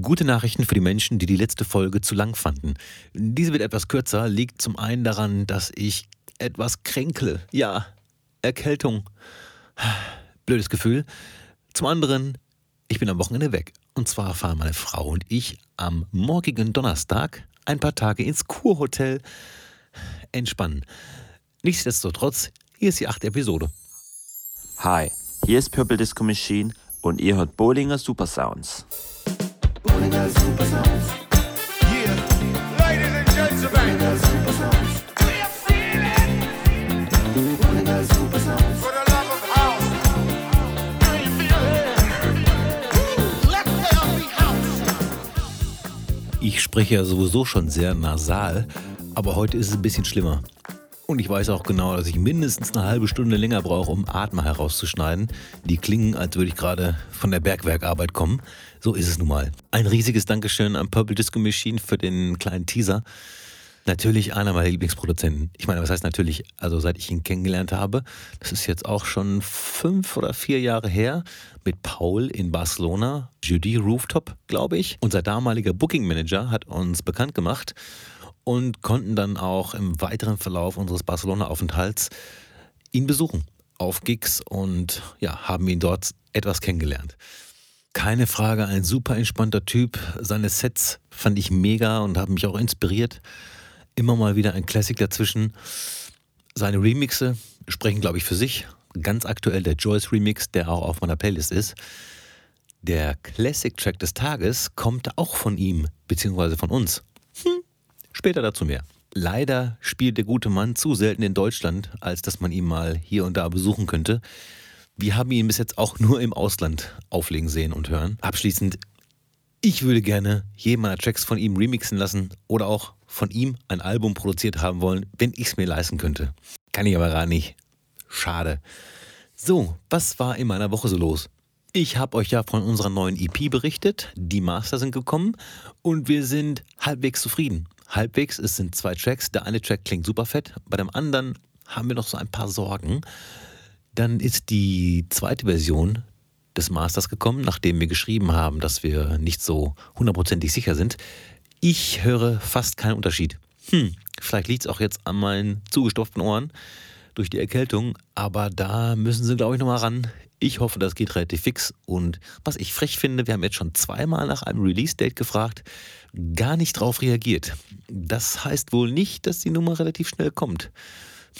Gute Nachrichten für die Menschen, die die letzte Folge zu lang fanden. Diese wird etwas kürzer, liegt zum einen daran, dass ich etwas kränkle. Ja, Erkältung. Blödes Gefühl. Zum anderen, ich bin am Wochenende weg. Und zwar fahren meine Frau und ich am morgigen Donnerstag ein paar Tage ins Kurhotel entspannen. Nichtsdestotrotz, hier ist die achte Episode. Hi, hier ist Purple Disco Machine und ihr hört Bowlinger Super Sounds. Ich spreche ja sowieso schon sehr nasal, aber heute ist es ein bisschen schlimmer. Und ich weiß auch genau, dass ich mindestens eine halbe Stunde länger brauche, um Atmer herauszuschneiden. Die klingen, als würde ich gerade von der Bergwerkarbeit kommen. So ist es nun mal. Ein riesiges Dankeschön an Purple Disco Machine für den kleinen Teaser. Natürlich einer meiner Lieblingsproduzenten. Ich meine, was heißt natürlich? Also seit ich ihn kennengelernt habe, das ist jetzt auch schon fünf oder vier Jahre her, mit Paul in Barcelona, Judy Rooftop, glaube ich. Unser damaliger Booking Manager hat uns bekannt gemacht und konnten dann auch im weiteren Verlauf unseres Barcelona-Aufenthalts ihn besuchen auf Gigs und ja, haben ihn dort etwas kennengelernt. Keine Frage, ein super entspannter Typ. Seine Sets fand ich mega und haben mich auch inspiriert. Immer mal wieder ein Classic dazwischen. Seine Remixe sprechen, glaube ich, für sich. Ganz aktuell der Joyce Remix, der auch auf meiner Playlist ist. Der Classic-Track des Tages kommt auch von ihm, beziehungsweise von uns. Hm, später dazu mehr. Leider spielt der gute Mann zu selten in Deutschland, als dass man ihn mal hier und da besuchen könnte. Wir haben ihn bis jetzt auch nur im Ausland auflegen sehen und hören. Abschließend, ich würde gerne jeden meiner Tracks von ihm remixen lassen oder auch von ihm ein Album produziert haben wollen, wenn ich es mir leisten könnte. Kann ich aber gar nicht. Schade. So, was war in meiner Woche so los? Ich habe euch ja von unserer neuen EP berichtet. Die Master sind gekommen und wir sind halbwegs zufrieden. Halbwegs, es sind zwei Tracks. Der eine Track klingt super fett, bei dem anderen haben wir noch so ein paar Sorgen. Dann ist die zweite Version des Masters gekommen, nachdem wir geschrieben haben, dass wir nicht so hundertprozentig sicher sind. Ich höre fast keinen Unterschied. Hm, vielleicht liegt es auch jetzt an meinen zugestopften Ohren durch die Erkältung, aber da müssen sie, glaube ich, nochmal ran. Ich hoffe, das geht relativ fix. Und was ich frech finde, wir haben jetzt schon zweimal nach einem Release-Date gefragt, gar nicht drauf reagiert. Das heißt wohl nicht, dass die Nummer relativ schnell kommt.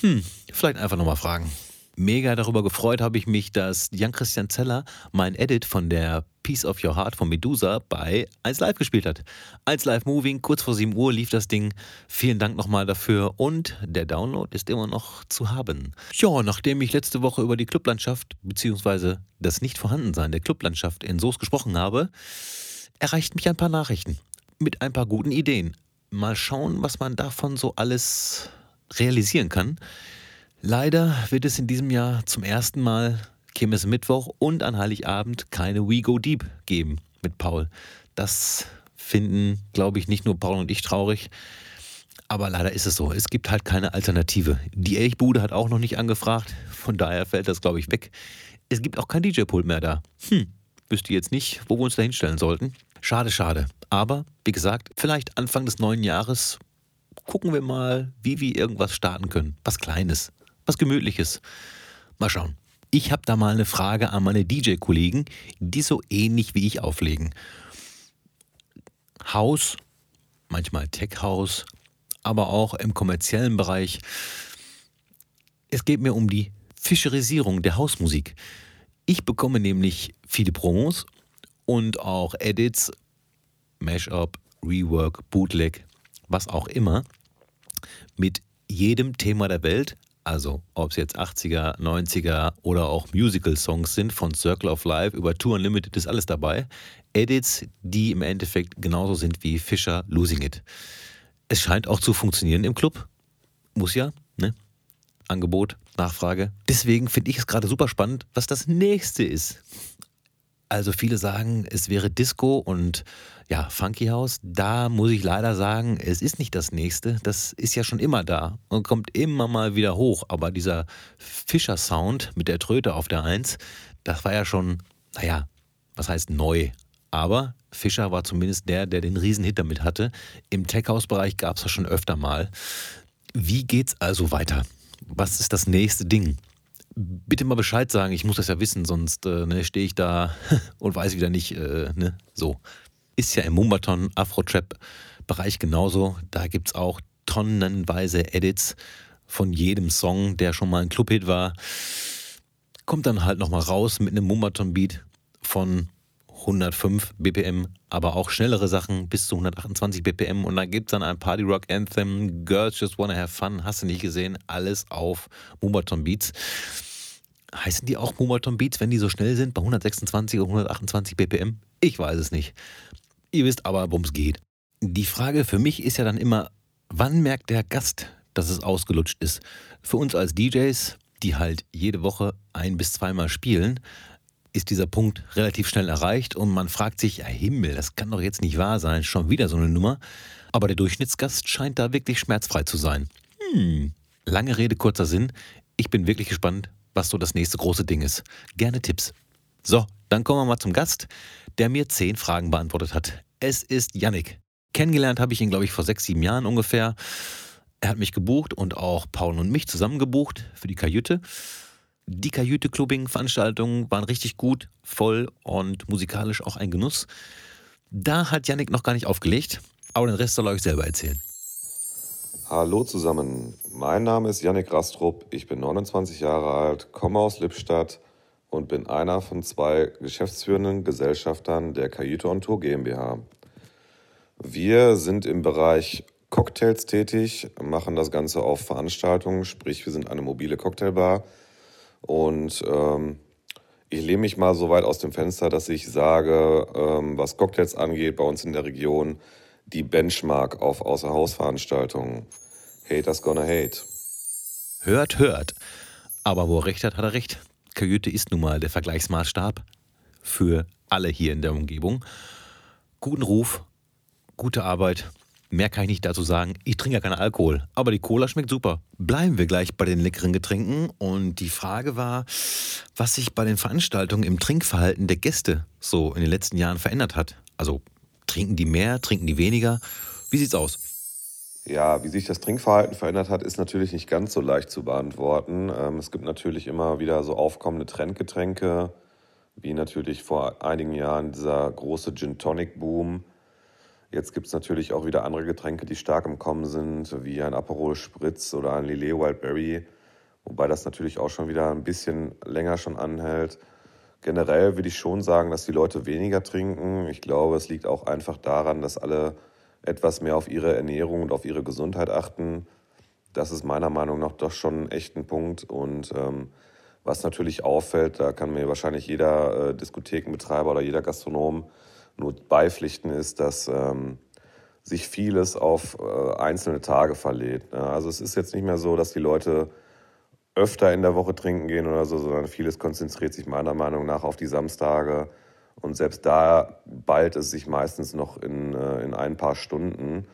Hm, vielleicht einfach nochmal fragen. Mega darüber gefreut habe ich mich, dass Jan-Christian Zeller mein Edit von der Piece of Your Heart von Medusa bei 1 Live gespielt hat. 1 Live Moving, kurz vor 7 Uhr lief das Ding. Vielen Dank nochmal dafür und der Download ist immer noch zu haben. Ja, nachdem ich letzte Woche über die Clublandschaft bzw. das Nicht-Vorhandensein der Clublandschaft in Soos gesprochen habe, erreichten mich ein paar Nachrichten mit ein paar guten Ideen. Mal schauen, was man davon so alles realisieren kann. Leider wird es in diesem Jahr zum ersten Mal Mittwoch und an Heiligabend keine We Go Deep geben mit Paul. Das finden, glaube ich, nicht nur Paul und ich traurig. Aber leider ist es so. Es gibt halt keine Alternative. Die Elchbude hat auch noch nicht angefragt. Von daher fällt das, glaube ich, weg. Es gibt auch kein DJ-Pult mehr da. Hm, wüsste jetzt nicht, wo wir uns da hinstellen sollten. Schade, schade. Aber, wie gesagt, vielleicht Anfang des neuen Jahres gucken wir mal, wie wir irgendwas starten können. Was Kleines, was Gemütliches. Mal schauen. Ich habe da mal eine Frage an meine DJ-Kollegen, die so ähnlich wie ich auflegen. Haus, manchmal Tech-House, aber auch im kommerziellen Bereich. Es geht mir um die Fischerisierung der Hausmusik. Ich bekomme nämlich viele Promos und auch Edits, Mashup, Rework, Bootleg, was auch immer, mit jedem Thema der Welt, also ob es jetzt 80er, 90er oder auch Musical-Songs sind, von Circle of Life über Tour Unlimited ist alles dabei. Edits, die im Endeffekt genauso sind wie Fischer Losing It. Es scheint auch zu funktionieren im Club. Muss ja, ne? Angebot, Nachfrage. Deswegen finde ich es gerade super spannend, was das nächste ist. Also viele sagen, es wäre Disco und ja, Funky House. Da muss ich leider sagen, es ist nicht das nächste. Das ist ja schon immer da und kommt immer mal wieder hoch. Aber dieser Fischer-Sound mit der Tröte auf der Eins, das war ja schon, naja, was heißt neu? Aber Fischer war zumindest der, der den Riesenhit damit hatte. Im Tech-House-Bereich gab es das schon öfter mal. Wie geht's also weiter? Was ist das nächste Ding? Bitte mal Bescheid sagen, ich muss das ja wissen, sonst äh, ne, stehe ich da und weiß wieder nicht, äh, ne, so. Ist ja im Mumbaton Afro-Trap-Bereich genauso. Da gibt es auch tonnenweise Edits von jedem Song, der schon mal ein Clubhit war. Kommt dann halt nochmal raus mit einem Mumbaton-Beat von 105 BPM, aber auch schnellere Sachen bis zu 128 BPM. Und dann gibt es dann ein Party Rock Anthem, Girls Just Wanna Have Fun, hast du nicht gesehen, alles auf Mumaton Beats. Heißen die auch Mumaton Beats, wenn die so schnell sind, bei 126 oder 128 BPM? Ich weiß es nicht. Ihr wisst aber, worum es geht. Die Frage für mich ist ja dann immer, wann merkt der Gast, dass es ausgelutscht ist? Für uns als DJs, die halt jede Woche ein bis zweimal spielen, ist dieser Punkt relativ schnell erreicht und man fragt sich, ja Himmel, das kann doch jetzt nicht wahr sein, schon wieder so eine Nummer. Aber der Durchschnittsgast scheint da wirklich schmerzfrei zu sein. Hm, lange Rede, kurzer Sinn. Ich bin wirklich gespannt, was so das nächste große Ding ist. Gerne Tipps. So, dann kommen wir mal zum Gast, der mir zehn Fragen beantwortet hat. Es ist Yannick. Kennengelernt habe ich ihn, glaube ich, vor sechs, sieben Jahren ungefähr. Er hat mich gebucht und auch Paul und mich zusammen gebucht für die Kajüte. Die Kajüte-Clubbing-Veranstaltungen waren richtig gut, voll und musikalisch auch ein Genuss. Da hat Yannick noch gar nicht aufgelegt, aber den Rest soll er euch selber erzählen. Hallo zusammen, mein Name ist Yannick Rastrup, ich bin 29 Jahre alt, komme aus Lippstadt und bin einer von zwei geschäftsführenden Gesellschaftern der Kajüte on Tour GmbH. Wir sind im Bereich Cocktails tätig, machen das Ganze auf Veranstaltungen, sprich wir sind eine mobile Cocktailbar und ähm, ich lehne mich mal so weit aus dem Fenster, dass ich sage, ähm, was Cocktails angeht, bei uns in der Region die Benchmark auf Außerhausveranstaltungen. Haters gonna hate. Hört, hört. Aber wo er recht hat, hat er recht. Kajüte ist nun mal der Vergleichsmaßstab für alle hier in der Umgebung. Guten Ruf, gute Arbeit. Mehr kann ich nicht dazu sagen. Ich trinke ja keinen Alkohol, aber die Cola schmeckt super. Bleiben wir gleich bei den leckeren Getränken. Und die Frage war, was sich bei den Veranstaltungen im Trinkverhalten der Gäste so in den letzten Jahren verändert hat. Also trinken die mehr, trinken die weniger? Wie sieht's aus? Ja, wie sich das Trinkverhalten verändert hat, ist natürlich nicht ganz so leicht zu beantworten. Ähm, es gibt natürlich immer wieder so aufkommende Trendgetränke, wie natürlich vor einigen Jahren dieser große Gin Tonic Boom. Jetzt gibt es natürlich auch wieder andere Getränke, die stark im Kommen sind, wie ein Aperol Spritz oder ein Lillet Wildberry, wobei das natürlich auch schon wieder ein bisschen länger schon anhält. Generell würde ich schon sagen, dass die Leute weniger trinken. Ich glaube, es liegt auch einfach daran, dass alle etwas mehr auf ihre Ernährung und auf ihre Gesundheit achten. Das ist meiner Meinung nach doch schon echt ein Punkt. Und ähm, was natürlich auffällt, da kann mir wahrscheinlich jeder äh, Diskothekenbetreiber oder jeder Gastronom nur beipflichten, ist, dass ähm, sich vieles auf äh, einzelne Tage verlädt. Ne? Also es ist jetzt nicht mehr so, dass die Leute öfter in der Woche trinken gehen oder so, sondern vieles konzentriert sich meiner Meinung nach auf die Samstage und selbst da ballt es sich meistens noch in, äh, in ein paar Stunden.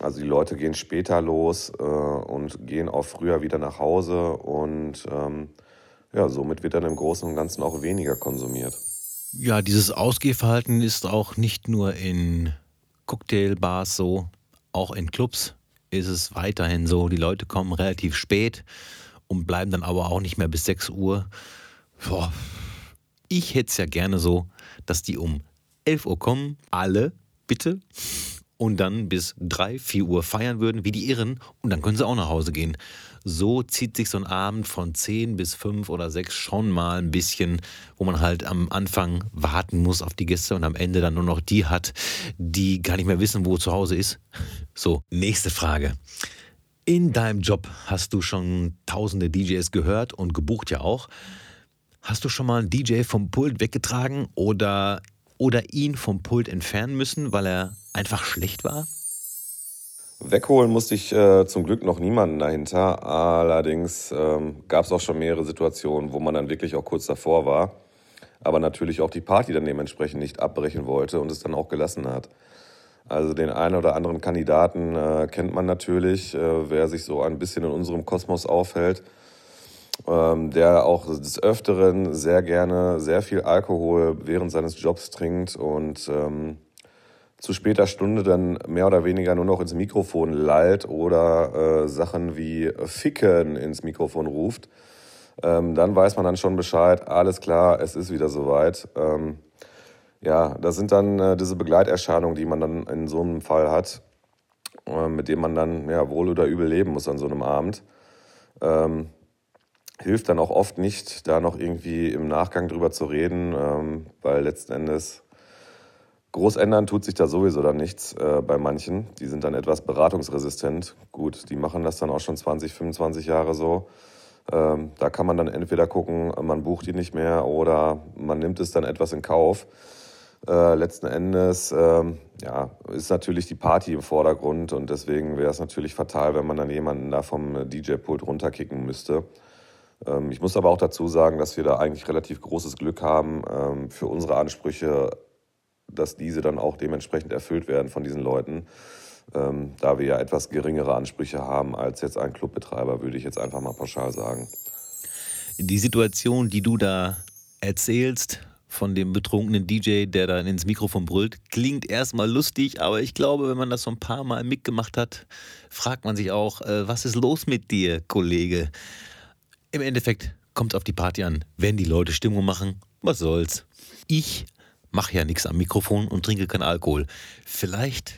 Also die Leute gehen später los äh, und gehen auch früher wieder nach Hause und ähm, ja, somit wird dann im Großen und Ganzen auch weniger konsumiert. Ja, dieses Ausgehverhalten ist auch nicht nur in Cocktailbars so, auch in Clubs ist es weiterhin so. Die Leute kommen relativ spät und bleiben dann aber auch nicht mehr bis 6 Uhr. Boah, ich hätte es ja gerne so, dass die um 11 Uhr kommen, alle, bitte, und dann bis 3, 4 Uhr feiern würden, wie die Irren, und dann können sie auch nach Hause gehen. So zieht sich so ein Abend von 10 bis 5 oder 6 schon mal ein bisschen, wo man halt am Anfang warten muss auf die Gäste und am Ende dann nur noch die hat, die gar nicht mehr wissen, wo zu Hause ist. So, nächste Frage. In deinem Job hast du schon tausende DJs gehört und gebucht ja auch. Hast du schon mal einen DJ vom Pult weggetragen oder, oder ihn vom Pult entfernen müssen, weil er einfach schlecht war? Wegholen musste ich äh, zum Glück noch niemanden dahinter. Allerdings ähm, gab es auch schon mehrere Situationen, wo man dann wirklich auch kurz davor war. Aber natürlich auch die Party dann dementsprechend nicht abbrechen wollte und es dann auch gelassen hat. Also den einen oder anderen Kandidaten äh, kennt man natürlich, äh, wer sich so ein bisschen in unserem Kosmos aufhält. ähm, der auch des Öfteren sehr gerne sehr viel Alkohol während seines Jobs trinkt und ähm, zu später Stunde dann mehr oder weniger nur noch ins Mikrofon lallt oder äh, Sachen wie Ficken ins Mikrofon ruft, ähm, dann weiß man dann schon Bescheid, alles klar, es ist wieder soweit. Ähm, ja, das sind dann äh, diese Begleiterscheinungen, die man dann in so einem Fall hat, äh, mit dem man dann ja, wohl oder übel leben muss an so einem Abend. Ähm, hilft dann auch oft nicht, da noch irgendwie im Nachgang drüber zu reden, ähm, weil letzten Endes groß ändern tut sich da sowieso dann nichts äh, bei manchen. Die sind dann etwas beratungsresistent. Gut, die machen das dann auch schon 20, 25 Jahre so. Ähm, da kann man dann entweder gucken, man bucht die nicht mehr oder man nimmt es dann etwas in Kauf. Äh, letzten Endes ähm, ja, ist natürlich die Party im Vordergrund und deswegen wäre es natürlich fatal, wenn man dann jemanden da vom DJ-Pult runterkicken müsste. Ähm, ich muss aber auch dazu sagen, dass wir da eigentlich relativ großes Glück haben ähm, für unsere Ansprüche, dass diese dann auch dementsprechend erfüllt werden von diesen Leuten. Ähm, da wir ja etwas geringere Ansprüche haben als jetzt ein Clubbetreiber, würde ich jetzt einfach mal pauschal sagen. Die Situation, die du da erzählst, von dem betrunkenen DJ, der dann ins Mikrofon brüllt, klingt erstmal lustig, aber ich glaube, wenn man das so ein paar Mal mitgemacht hat, fragt man sich auch, äh, was ist los mit dir, Kollege? Im Endeffekt kommt es auf die Party an. Wenn die Leute Stimmung machen, was soll's? Ich mache ja nichts am Mikrofon und trinke keinen Alkohol. Vielleicht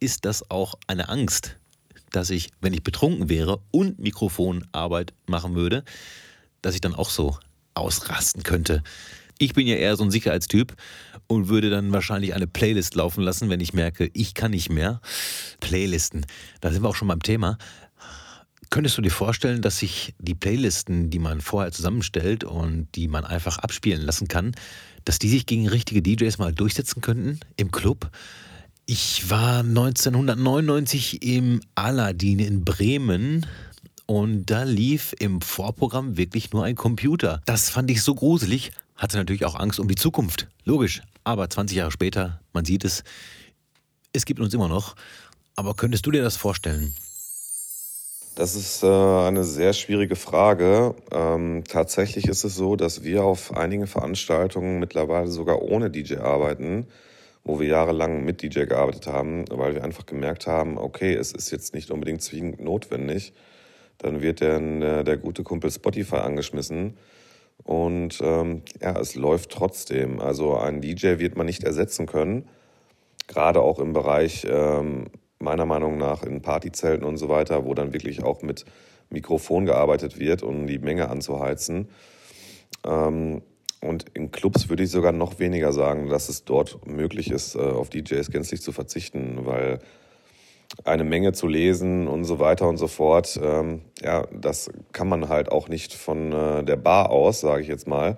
ist das auch eine Angst, dass ich, wenn ich betrunken wäre und Mikrofonarbeit machen würde, dass ich dann auch so ausrasten könnte. Ich bin ja eher so ein Sicherheitstyp und würde dann wahrscheinlich eine Playlist laufen lassen, wenn ich merke, ich kann nicht mehr. Playlisten, da sind wir auch schon beim Thema. Könntest du dir vorstellen, dass sich die Playlisten, die man vorher zusammenstellt und die man einfach abspielen lassen kann, dass die sich gegen richtige DJs mal durchsetzen könnten im Club? Ich war 1999 im Aladdin in Bremen und da lief im Vorprogramm wirklich nur ein Computer. Das fand ich so gruselig, hatte natürlich auch Angst um die Zukunft. Logisch. Aber 20 Jahre später, man sieht es, es gibt uns immer noch. Aber könntest du dir das vorstellen? Das ist äh, eine sehr schwierige Frage. Ähm, tatsächlich ist es so, dass wir auf einigen Veranstaltungen mittlerweile sogar ohne DJ arbeiten, wo wir jahrelang mit DJ gearbeitet haben, weil wir einfach gemerkt haben, okay, es ist jetzt nicht unbedingt zwingend notwendig. Dann wird der, äh, der gute Kumpel Spotify angeschmissen und ähm, ja, es läuft trotzdem. Also ein DJ wird man nicht ersetzen können. Gerade auch im Bereich, ähm, meiner Meinung nach, in Partyzelten und so weiter, wo dann wirklich auch mit Mikrofon gearbeitet wird, um die Menge anzuheizen. Ähm, und in Clubs würde ich sogar noch weniger sagen, dass es dort möglich ist, äh, auf DJs gänzlich zu verzichten, weil eine Menge zu lesen und so weiter und so fort. Ähm, ja, das kann man halt auch nicht von äh, der Bar aus, sage ich jetzt mal.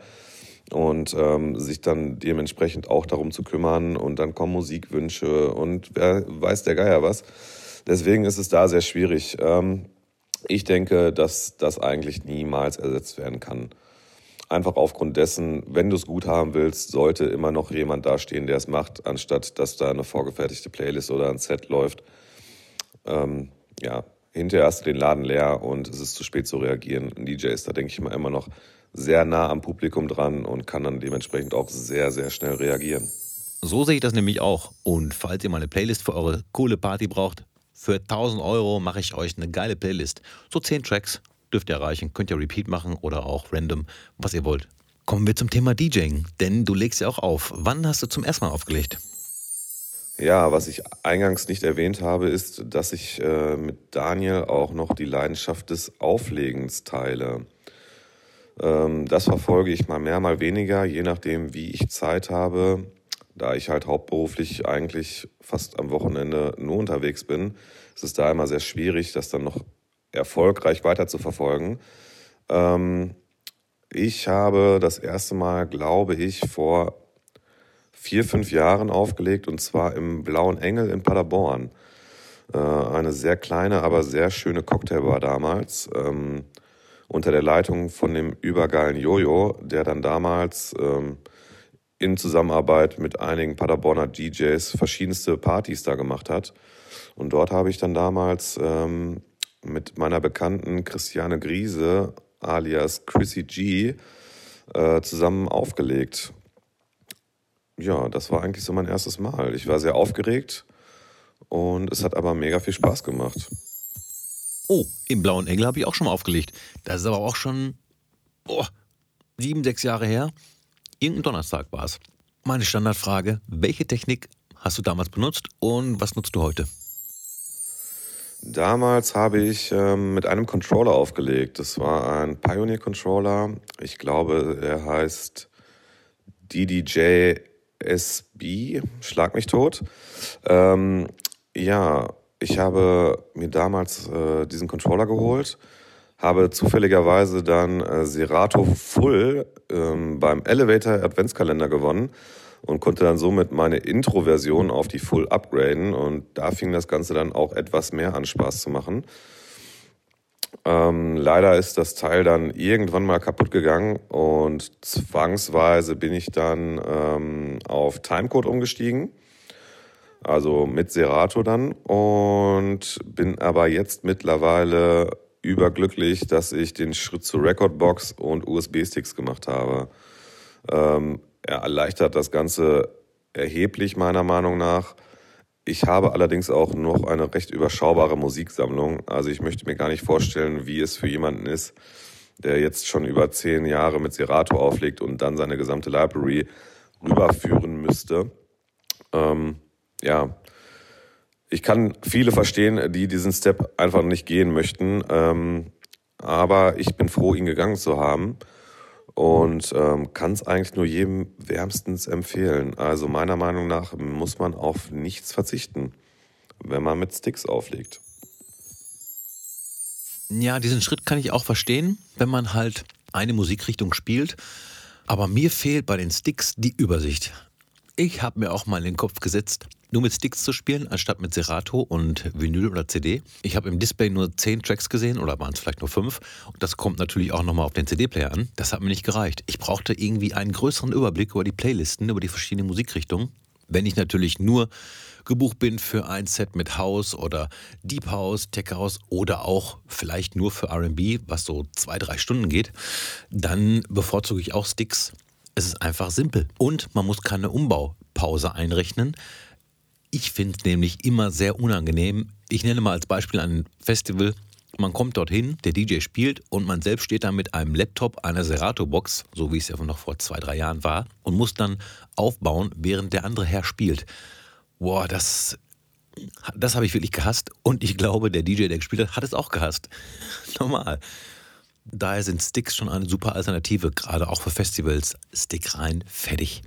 Und ähm, sich dann dementsprechend auch darum zu kümmern und dann kommen Musikwünsche und wer weiß der Geier was. Deswegen ist es da sehr schwierig. Ähm, ich denke, dass das eigentlich niemals ersetzt werden kann. Einfach aufgrund dessen, wenn du es gut haben willst, sollte immer noch jemand dastehen, der es macht, anstatt dass da eine vorgefertigte Playlist oder ein Set läuft ähm, ja, hinterher hast du den Laden leer und es ist zu spät zu reagieren. Ein DJ ist da, denke ich mal, immer noch sehr nah am Publikum dran und kann dann dementsprechend auch sehr, sehr schnell reagieren. So sehe ich das nämlich auch. Und falls ihr mal eine Playlist für eure coole Party braucht, für 1000 Euro mache ich euch eine geile Playlist. So 10 Tracks dürft ihr erreichen. Könnt ihr Repeat machen oder auch random, was ihr wollt. Kommen wir zum Thema DJing, denn du legst ja auch auf. Wann hast du zum ersten Mal aufgelegt? Ja, was ich eingangs nicht erwähnt habe, ist, dass ich äh, mit Daniel auch noch die Leidenschaft des Auflegens teile. Ähm, das verfolge ich mal mehr, mal weniger, je nachdem, wie ich Zeit habe. Da ich halt hauptberuflich eigentlich fast am Wochenende nur unterwegs bin, ist es da immer sehr schwierig, das dann noch erfolgreich weiter zu verfolgen. Ähm, ich habe das erste Mal, glaube ich, vor vier, fünf Jahren aufgelegt und zwar im Blauen Engel in Paderborn. Äh, eine sehr kleine, aber sehr schöne Cocktailbar damals. Unter der Leitung von dem übergeilen Jojo, der dann damals ähm, in Zusammenarbeit mit einigen Paderborner DJs verschiedenste Partys da gemacht hat. Und dort habe ich dann damals ähm, mit meiner Bekannten Christiane Griese alias Chrissy G äh, zusammen aufgelegt. Ja, das war eigentlich so mein erstes Mal. Ich war sehr aufgeregt und es hat aber mega viel Spaß gemacht. Oh, im Blauen Engel habe ich auch schon mal aufgelegt. Das ist aber auch schon oh, sieben, sechs Jahre her. Irgendein Donnerstag war es. Meine Standardfrage: Welche Technik hast du damals benutzt und was nutzt du heute? Damals habe ich ähm, mit einem Controller aufgelegt. Das war ein Pioneer Controller. Ich glaube, er heißt DDJ SB. Schlag mich tot. Ähm, ja, ich habe mir damals äh, diesen Controller geholt, habe zufälligerweise dann äh, Serato Full ähm, beim Elevator Adventskalender gewonnen und konnte dann somit meine Intro-Version auf die Full upgraden und da fing das Ganze dann auch etwas mehr an Spaß zu machen. Ähm, leider ist das Teil dann irgendwann mal kaputt gegangen und zwangsweise bin ich dann ähm, auf Timecode umgestiegen, also mit Serato dann und bin aber jetzt mittlerweile überglücklich, dass ich den Schritt zu Recordbox und USB-Sticks gemacht habe. Ähm, er erleichtert das Ganze erheblich meiner Meinung nach. Ich habe allerdings auch noch eine recht überschaubare Musiksammlung. Also ich möchte mir gar nicht vorstellen, wie es für jemanden ist, der jetzt schon über zehn Jahre mit Serato auflegt und dann seine gesamte Library rüberführen müsste. Ähm, ja, ich kann viele verstehen, die diesen Step einfach nicht gehen möchten. Ähm, aber ich bin froh, ihn gegangen zu haben und ähm, kann es eigentlich nur jedem wärmstens empfehlen. Also meiner Meinung nach muss man auf nichts verzichten, wenn man mit Sticks auflegt. Ja, diesen Schritt kann ich auch verstehen, wenn man halt eine Musikrichtung spielt. Aber mir fehlt bei den Sticks die Übersicht. Ich habe mir auch mal in den Kopf gesetzt, nur mit Sticks zu spielen, anstatt mit Serato und Vinyl oder CD. Ich habe im Display nur zehn Tracks gesehen oder waren es vielleicht nur fünf. Das kommt natürlich auch nochmal auf den CD-Player an. Das hat mir nicht gereicht. Ich brauchte irgendwie einen größeren Überblick über die Playlisten, über die verschiedenen Musikrichtungen. Wenn ich natürlich nur gebucht bin für ein Set mit House oder Deep House, Tech House oder auch vielleicht nur für RB, was so zwei, drei Stunden geht, dann bevorzuge ich auch Sticks. Es ist einfach simpel und man muss keine Umbaupause einrechnen. Ich finde es nämlich immer sehr unangenehm. Ich nenne mal als Beispiel ein Festival. Man kommt dorthin, der DJ spielt und man selbst steht da mit einem Laptop, einer Serato-Box, so wie es ja noch vor zwei, drei Jahren war, und muss dann aufbauen, während der andere Herr spielt. Boah, das, das habe ich wirklich gehasst. Und ich glaube, der DJ, der gespielt hat, hat es auch gehasst. Normal. Daher sind Sticks schon eine super Alternative, gerade auch für Festivals. Stick rein, fertig.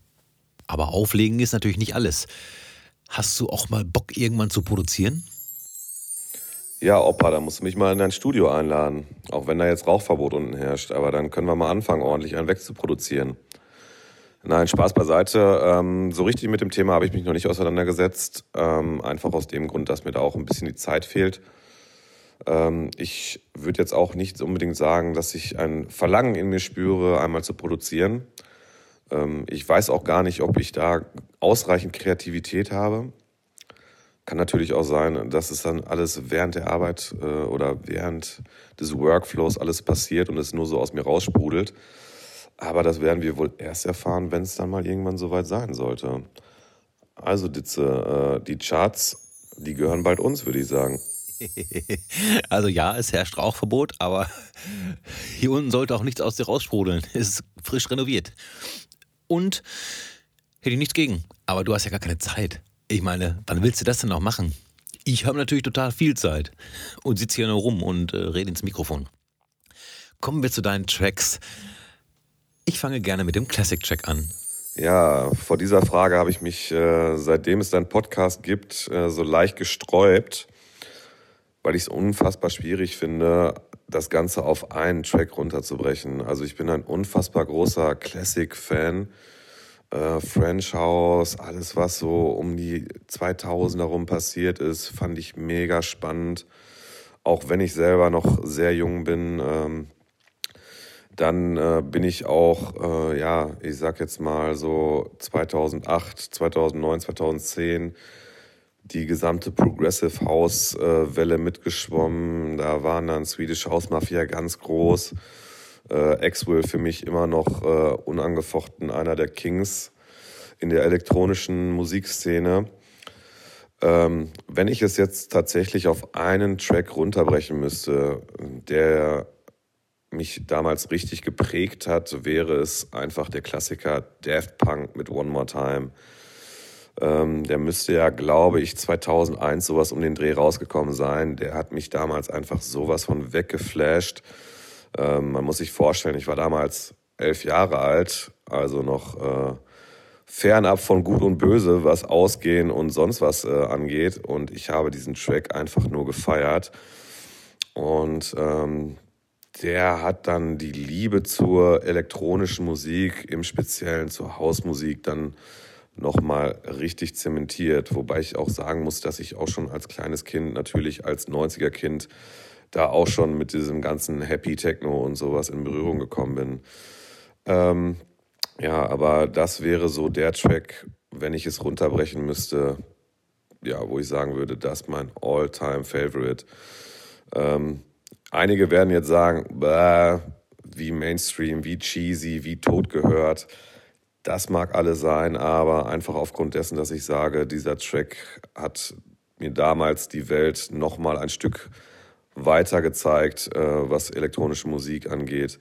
Aber auflegen ist natürlich nicht alles. Hast du auch mal Bock, irgendwann zu produzieren? Ja, Opa, da musst du mich mal in dein Studio einladen. Auch wenn da jetzt Rauchverbot unten herrscht. Aber dann können wir mal anfangen, ordentlich einen wegzuproduzieren. Nein, Spaß beiseite. Ähm, so richtig mit dem Thema habe ich mich noch nicht auseinandergesetzt. Ähm, einfach aus dem Grund, dass mir da auch ein bisschen die Zeit fehlt. Ähm, ich würde jetzt auch nicht unbedingt sagen, dass ich ein Verlangen in mir spüre, einmal zu produzieren. Ähm, ich weiß auch gar nicht, ob ich da ausreichend Kreativität habe. Kann natürlich auch sein, dass es dann alles während der Arbeit äh, oder während des Workflows alles passiert und es nur so aus mir raussprudelt. Aber das werden wir wohl erst erfahren, wenn es dann mal irgendwann soweit sein sollte. Also Ditze, äh, die Charts, die gehören bald uns, würde ich sagen. Also ja, es herrscht Rauchverbot, aber hier unten sollte auch nichts aus dir raussprudeln. Es ist frisch renoviert. Und hätte ich nichts gegen. Aber du hast ja gar keine Zeit. Ich meine, wann willst du das denn noch machen? Ich habe natürlich total viel Zeit und sitze hier nur rum und äh, rede ins Mikrofon. Kommen wir zu deinen Tracks. Ich fange gerne mit dem Classic-Track an. Ja, vor dieser Frage habe ich mich, äh, seitdem es deinen Podcast gibt, äh, so leicht gesträubt, weil ich es unfassbar schwierig finde, das Ganze auf einen Track runterzubrechen. Also ich bin ein unfassbar großer Classic-Fan. Äh, French House, alles was so um die 2000 herum passiert ist, fand ich mega spannend. Auch wenn ich selber noch sehr jung bin. Ähm, dann äh, bin ich auch, äh, ja, ich sag jetzt mal so 2008, 2009, 2010 die gesamte Progressive House äh, Welle mitgeschwommen. Da waren dann Swedish House Mafia ganz groß. Äh, Axwell für mich immer noch äh, unangefochten einer der Kings in der elektronischen Musikszene. Ähm, wenn ich es jetzt tatsächlich auf einen Track runterbrechen müsste, der mich damals richtig geprägt hat, wäre es einfach der Klassiker Daft Punk mit One More Time. Ähm, der müsste ja, glaube ich, 2001 sowas um den Dreh rausgekommen sein. Der hat mich damals einfach sowas von weggeflasht. Ähm, man muss sich vorstellen, ich war damals elf Jahre alt, also noch äh, fernab von Gut und Böse, was Ausgehen und sonst was äh, angeht. Und ich habe diesen Track einfach nur gefeiert. Und ähm, der hat dann die Liebe zur elektronischen Musik, im Speziellen zur Hausmusik, dann nochmal richtig zementiert. Wobei ich auch sagen muss, dass ich auch schon als kleines Kind, natürlich als 90er-Kind, da auch schon mit diesem ganzen Happy Techno und sowas in Berührung gekommen bin. Ähm, ja, aber das wäre so der Track, wenn ich es runterbrechen müsste, ja, wo ich sagen würde, das ist mein All-Time Favorite. Ähm, Einige werden jetzt sagen, wie Mainstream, wie cheesy, wie tot gehört. Das mag alles sein, aber einfach aufgrund dessen, dass ich sage, dieser Track hat mir damals die Welt nochmal ein Stück weiter gezeigt, äh, was elektronische Musik angeht,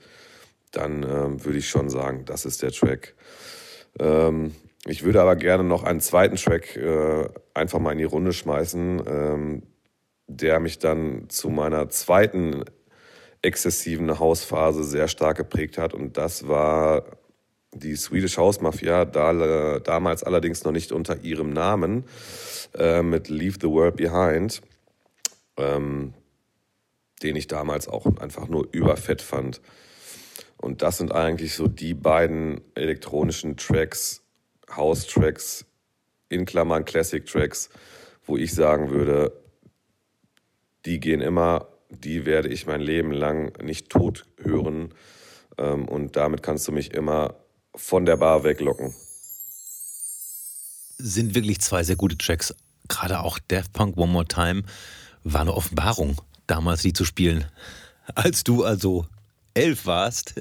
dann äh, würde ich schon sagen, das ist der Track. Ähm, ich würde aber gerne noch einen zweiten Track äh, einfach mal in die Runde schmeißen. Ähm, der mich dann zu meiner zweiten exzessiven Hausphase sehr stark geprägt hat. Und das war die Swedish House Mafia, da, damals allerdings noch nicht unter ihrem Namen, äh, mit Leave the World Behind, ähm, den ich damals auch einfach nur überfett fand. Und das sind eigentlich so die beiden elektronischen Tracks, House-Tracks, in Klammern Classic-Tracks, wo ich sagen würde, die gehen immer, die werde ich mein Leben lang nicht tot hören. Ähm, und damit kannst du mich immer von der Bar weglocken. Sind wirklich zwei sehr gute Tracks. Gerade auch Daft Punk One More Time war eine Offenbarung, damals die zu spielen. Als du also elf warst,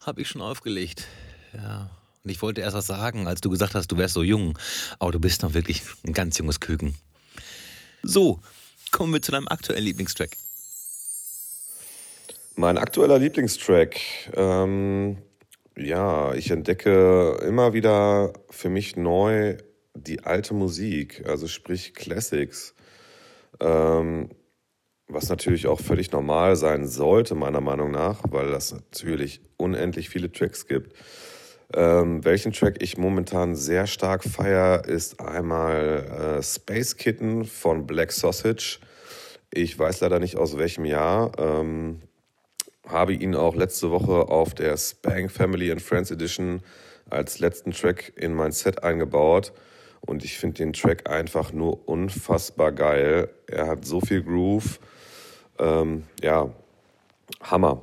habe ich schon aufgelegt. Ja. Und ich wollte erst was sagen, als du gesagt hast, du wärst so jung. Aber du bist noch wirklich ein ganz junges Küken. So, kommen wir zu deinem aktuellen Lieblingstrack. Mein aktueller Lieblingstrack. Ähm, ja, ich entdecke immer wieder für mich neu die alte Musik, also sprich Classics. Ähm, was natürlich auch völlig normal sein sollte, meiner Meinung nach, weil das natürlich unendlich viele Tracks gibt. Ähm, welchen Track ich momentan sehr stark feiere, ist einmal äh, Space Kitten von Black Sausage. Ich weiß leider nicht aus welchem Jahr. Ähm, habe ihn auch letzte Woche auf der Spank Family and Friends Edition als letzten Track in mein Set eingebaut. Und ich finde den Track einfach nur unfassbar geil. Er hat so viel Groove. Ähm, ja, Hammer.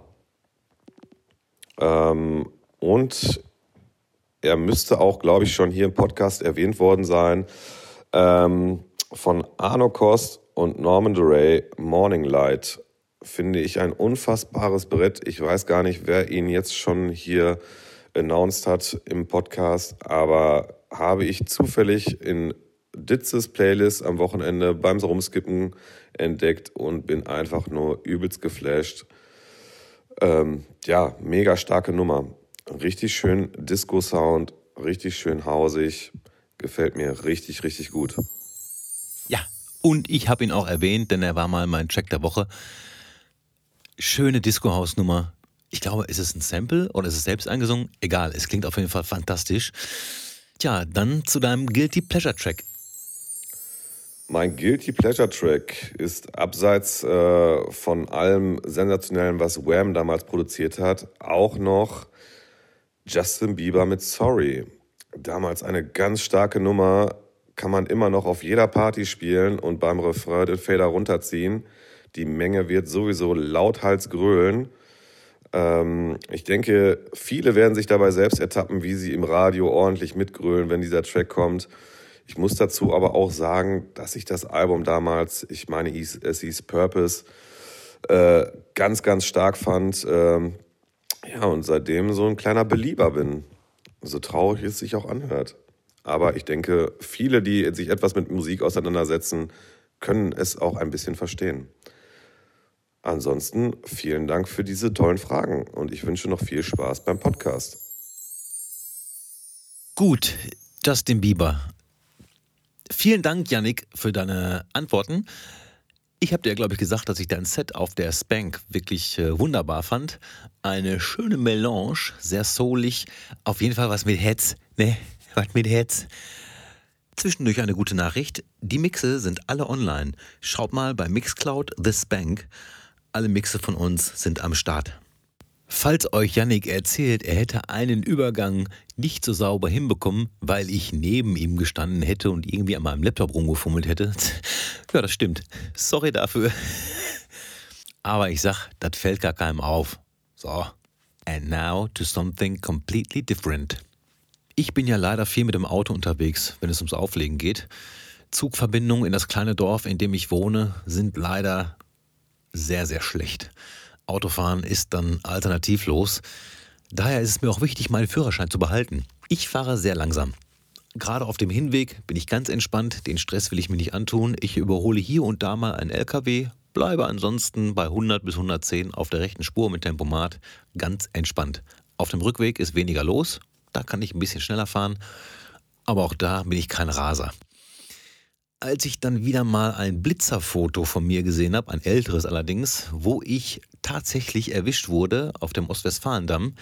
Ähm, und er müsste auch, glaube ich, schon hier im Podcast erwähnt worden sein, ähm, von Arno Kost und Norman DeRay, Morning Light, finde ich ein unfassbares Brett. Ich weiß gar nicht, wer ihn jetzt schon hier announced hat im Podcast, aber habe ich zufällig in Ditzes Playlist am Wochenende beim Rumskippen entdeckt und bin einfach nur übelst geflasht. Ähm, ja, mega starke Nummer. Richtig schön Disco-Sound, richtig schön hausig. Gefällt mir richtig, richtig gut. Ja, und ich habe ihn auch erwähnt, denn er war mal mein Check der Woche. Schöne Disco-Hausnummer. Ich glaube, ist es ein Sample oder ist es selbst eingesungen? Egal, es klingt auf jeden Fall fantastisch. Tja, dann zu deinem Guilty Pleasure Track. Mein Guilty Pleasure Track ist abseits äh, von allem Sensationellen, was Wham damals produziert hat, auch noch Justin Bieber mit Sorry. Damals eine ganz starke Nummer, kann man immer noch auf jeder Party spielen und beim Refrain den Fader runterziehen. Die Menge wird sowieso lauthals grölen. Ähm, ich denke, viele werden sich dabei selbst ertappen, wie sie im Radio ordentlich mitgrölen, wenn dieser Track kommt. Ich muss dazu aber auch sagen, dass ich das Album damals, ich meine, es hieß Purpose, äh, ganz, ganz stark fand. Ähm, Ja, und seitdem so ein kleiner Belieber bin. So traurig es sich auch anhört. Aber ich denke, viele, die sich etwas mit Musik auseinandersetzen, können es auch ein bisschen verstehen. Ansonsten vielen Dank für diese tollen Fragen und ich wünsche noch viel Spaß beim Podcast. Gut, Justin Bieber. Vielen Dank, Yannick, für deine Antworten. Ich habe dir, glaube ich, gesagt, dass ich dein Set auf der Spank wirklich äh, wunderbar fand. Eine schöne Melange, sehr soulig. Auf jeden Fall was mit Heads. Ne, was mit Heads. Zwischendurch eine gute Nachricht. Die Mixe sind alle online. Schaut mal bei Mixcloud The Spank. Alle Mixe von uns sind am Start. Falls euch Yannick erzählt, er hätte einen Übergang nicht so sauber hinbekommen, weil ich neben ihm gestanden hätte und irgendwie an meinem Laptop rumgefummelt hätte. Ja, das stimmt. Sorry dafür. Aber ich sag, das fällt gar keinem auf. So. And now to something completely different. Ich bin ja leider viel mit dem Auto unterwegs, wenn es ums Auflegen geht. Zugverbindungen in das kleine Dorf, in dem ich wohne, sind leider sehr, sehr schlecht. Autofahren ist dann alternativlos. Daher ist es mir auch wichtig, meinen Führerschein zu behalten. Ich fahre sehr langsam. Gerade auf dem Hinweg bin ich ganz entspannt, den Stress will ich mir nicht antun. Ich überhole hier und da mal einen LKW, bleibe ansonsten bei 100 bis 110 auf der rechten Spur mit Tempomat ganz entspannt. Auf dem Rückweg ist weniger los, da kann ich ein bisschen schneller fahren, aber auch da bin ich kein Raser. Als ich dann wieder mal ein Blitzerfoto von mir gesehen habe, ein älteres allerdings, wo ich tatsächlich erwischt wurde auf dem Ostwestfalendamm,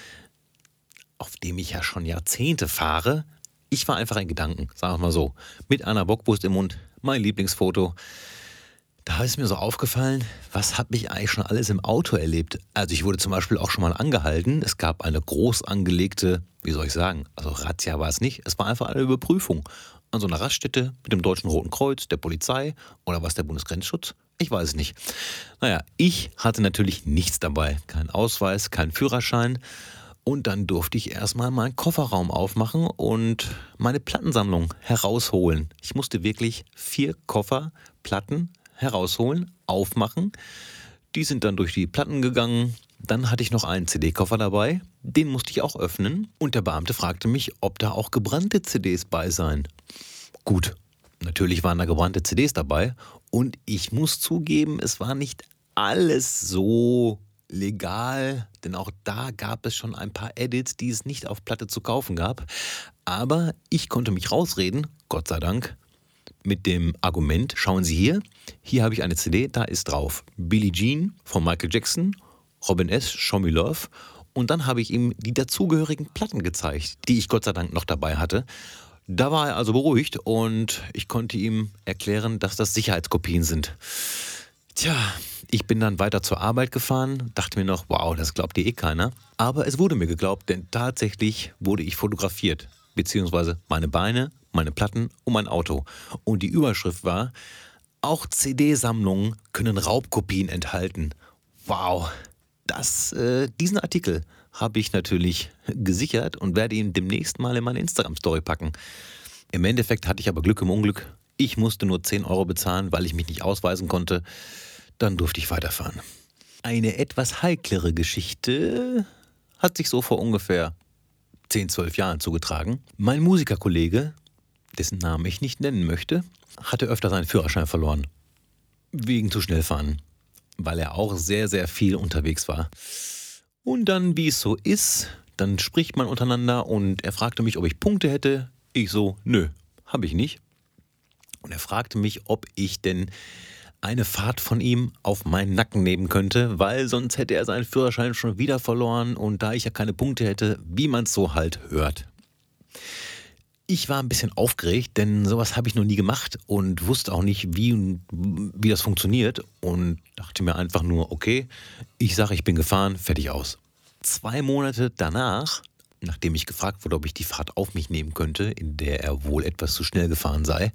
auf dem ich ja schon Jahrzehnte fahre, ich war einfach in Gedanken, sagen wir mal so, mit einer Bockwurst im Mund, mein Lieblingsfoto. Da ist mir so aufgefallen, was habe ich eigentlich schon alles im Auto erlebt? Also ich wurde zum Beispiel auch schon mal angehalten. Es gab eine groß angelegte, wie soll ich sagen, also Razzia war es nicht, es war einfach eine Überprüfung an so einer Raststätte mit dem Deutschen Roten Kreuz, der Polizei oder was der Bundesgrenzschutz. Ich weiß es nicht. Naja, ich hatte natürlich nichts dabei. Kein Ausweis, kein Führerschein. Und dann durfte ich erstmal meinen Kofferraum aufmachen und meine Plattensammlung herausholen. Ich musste wirklich vier Koffer Platten herausholen, aufmachen. Die sind dann durch die Platten gegangen. Dann hatte ich noch einen CD-Koffer dabei. Den musste ich auch öffnen. Und der Beamte fragte mich, ob da auch gebrannte CDs bei seien. Gut, natürlich waren da gebrannte CDs dabei. Und ich muss zugeben, es war nicht alles so legal, denn auch da gab es schon ein paar Edits, die es nicht auf Platte zu kaufen gab. Aber ich konnte mich rausreden, Gott sei Dank, mit dem Argument, schauen Sie hier, hier habe ich eine CD, da ist drauf Billie Jean von Michael Jackson, Robin S., Show Me Love und dann habe ich ihm die dazugehörigen Platten gezeigt, die ich Gott sei Dank noch dabei hatte. Da war er also beruhigt und ich konnte ihm erklären, dass das Sicherheitskopien sind. Tja, ich bin dann weiter zur Arbeit gefahren, dachte mir noch, wow, das glaubt dir eh keiner. Aber es wurde mir geglaubt, denn tatsächlich wurde ich fotografiert, beziehungsweise meine Beine, meine Platten und mein Auto. Und die Überschrift war, auch CD-Sammlungen können Raubkopien enthalten. Wow, das, äh, diesen Artikel habe ich natürlich gesichert und werde ihn demnächst mal in meine Instagram-Story packen. Im Endeffekt hatte ich aber Glück im Unglück. Ich musste nur 10 Euro bezahlen, weil ich mich nicht ausweisen konnte. Dann durfte ich weiterfahren. Eine etwas heiklere Geschichte hat sich so vor ungefähr 10, 12 Jahren zugetragen. Mein Musikerkollege, dessen Namen ich nicht nennen möchte, hatte öfter seinen Führerschein verloren. Wegen zu schnell fahren. Weil er auch sehr, sehr viel unterwegs war. Und dann, wie es so ist, dann spricht man untereinander und er fragte mich, ob ich Punkte hätte. Ich so, nö, habe ich nicht. Und er fragte mich, ob ich denn eine Fahrt von ihm auf meinen Nacken nehmen könnte, weil sonst hätte er seinen Führerschein schon wieder verloren und da ich ja keine Punkte hätte, wie man es so halt hört. Ich war ein bisschen aufgeregt, denn sowas habe ich noch nie gemacht und wusste auch nicht, wie, wie das funktioniert und dachte mir einfach nur, okay, ich sage, ich bin gefahren, fertig aus. Zwei Monate danach, nachdem ich gefragt wurde, ob ich die Fahrt auf mich nehmen könnte, in der er wohl etwas zu schnell gefahren sei,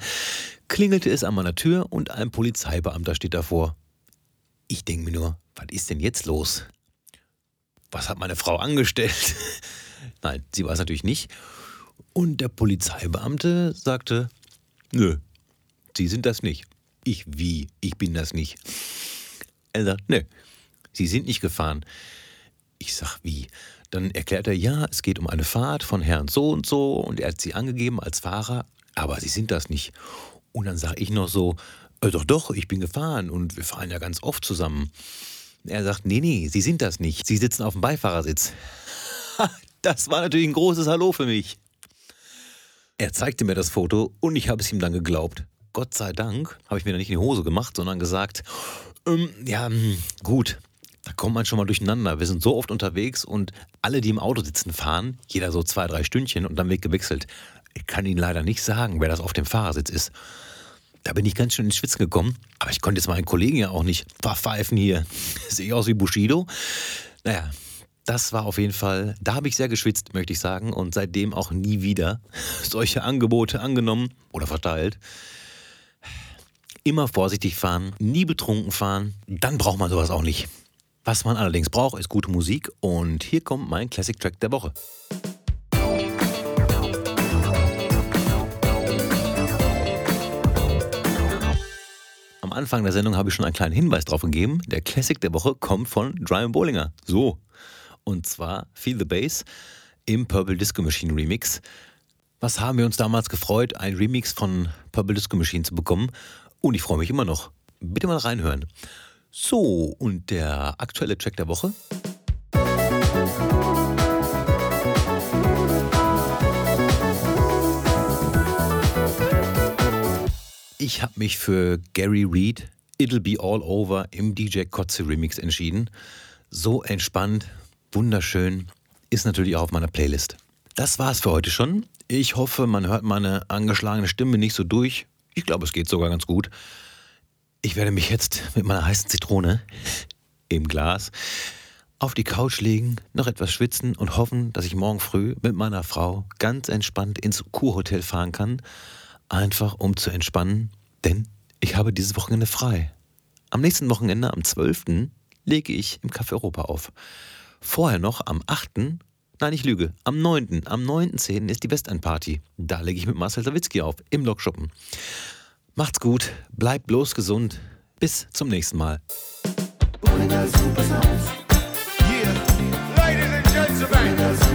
klingelte es an meiner Tür und ein Polizeibeamter steht davor. Ich denke mir nur, was ist denn jetzt los? Was hat meine Frau angestellt? Nein, sie war es natürlich nicht. Und der Polizeibeamte sagte, nö, Sie sind das nicht. Ich wie? Ich bin das nicht. Er sagt, nö, Sie sind nicht gefahren. Ich sag, wie? Dann erklärt er, ja, es geht um eine Fahrt von Herrn so und so und er hat sie angegeben als Fahrer, aber sie sind das nicht. Und dann sage ich noch so, äh, doch, doch, ich bin gefahren und wir fahren ja ganz oft zusammen. Er sagt, nee, nee, Sie sind das nicht. Sie sitzen auf dem Beifahrersitz. Das war natürlich ein großes Hallo für mich. Er zeigte mir das Foto und ich habe es ihm dann geglaubt. Gott sei Dank habe ich mir da nicht in die Hose gemacht, sondern gesagt, ähm, ja, hm, gut, da kommt man schon mal durcheinander. Wir sind so oft unterwegs und alle, die im Auto sitzen, fahren, jeder so zwei, drei Stündchen und dann wird gewechselt. Ich kann Ihnen leider nicht sagen, wer das auf dem Fahrersitz ist. Da bin ich ganz schön ins Schwitzen gekommen, aber ich konnte jetzt meinen Kollegen ja auch nicht verpfeifen hier. Sehe ich aus wie Bushido? Naja, das war auf jeden Fall, da habe ich sehr geschwitzt, möchte ich sagen, und seitdem auch nie wieder solche Angebote angenommen oder verteilt. Immer vorsichtig fahren, nie betrunken fahren, dann braucht man sowas auch nicht. Was man allerdings braucht, ist gute Musik und hier kommt mein Classic Track der Woche. Am Anfang der Sendung habe ich schon einen kleinen Hinweis drauf gegeben. Der Classic der Woche kommt von Brian Bollinger. So. Und zwar Feel the Bass im Purple Disco Machine Remix. Was haben wir uns damals gefreut, ein Remix von Purple Disco Machine zu bekommen? Und ich freue mich immer noch. Bitte mal reinhören. So, und der aktuelle Track der Woche? Ich habe mich für Gary Reed It'll Be All Over im DJ Kotze Remix entschieden. So entspannt, wunderschön, ist natürlich auch auf meiner Playlist. Das war's für heute schon. Ich hoffe, man hört meine angeschlagene Stimme nicht so durch. Ich glaube, es geht sogar ganz gut. Ich werde mich jetzt mit meiner heißen Zitrone im Glas auf die Couch legen, noch etwas schwitzen und hoffen, dass ich morgen früh mit meiner Frau ganz entspannt ins Kurhotel fahren kann einfach um zu entspannen, denn ich habe dieses Wochenende frei. Am nächsten Wochenende, am 12., lege ich im Café Europa auf. Vorher noch am 8. Nein, ich lüge. Am 9. Am 9.10. ist die Westend-Party. Da lege ich mit Marcel Sawitzki auf, im Lokschuppen. Macht's gut, bleibt bloß gesund. Bis zum nächsten Mal. Yeah. Ladies and gentlemen.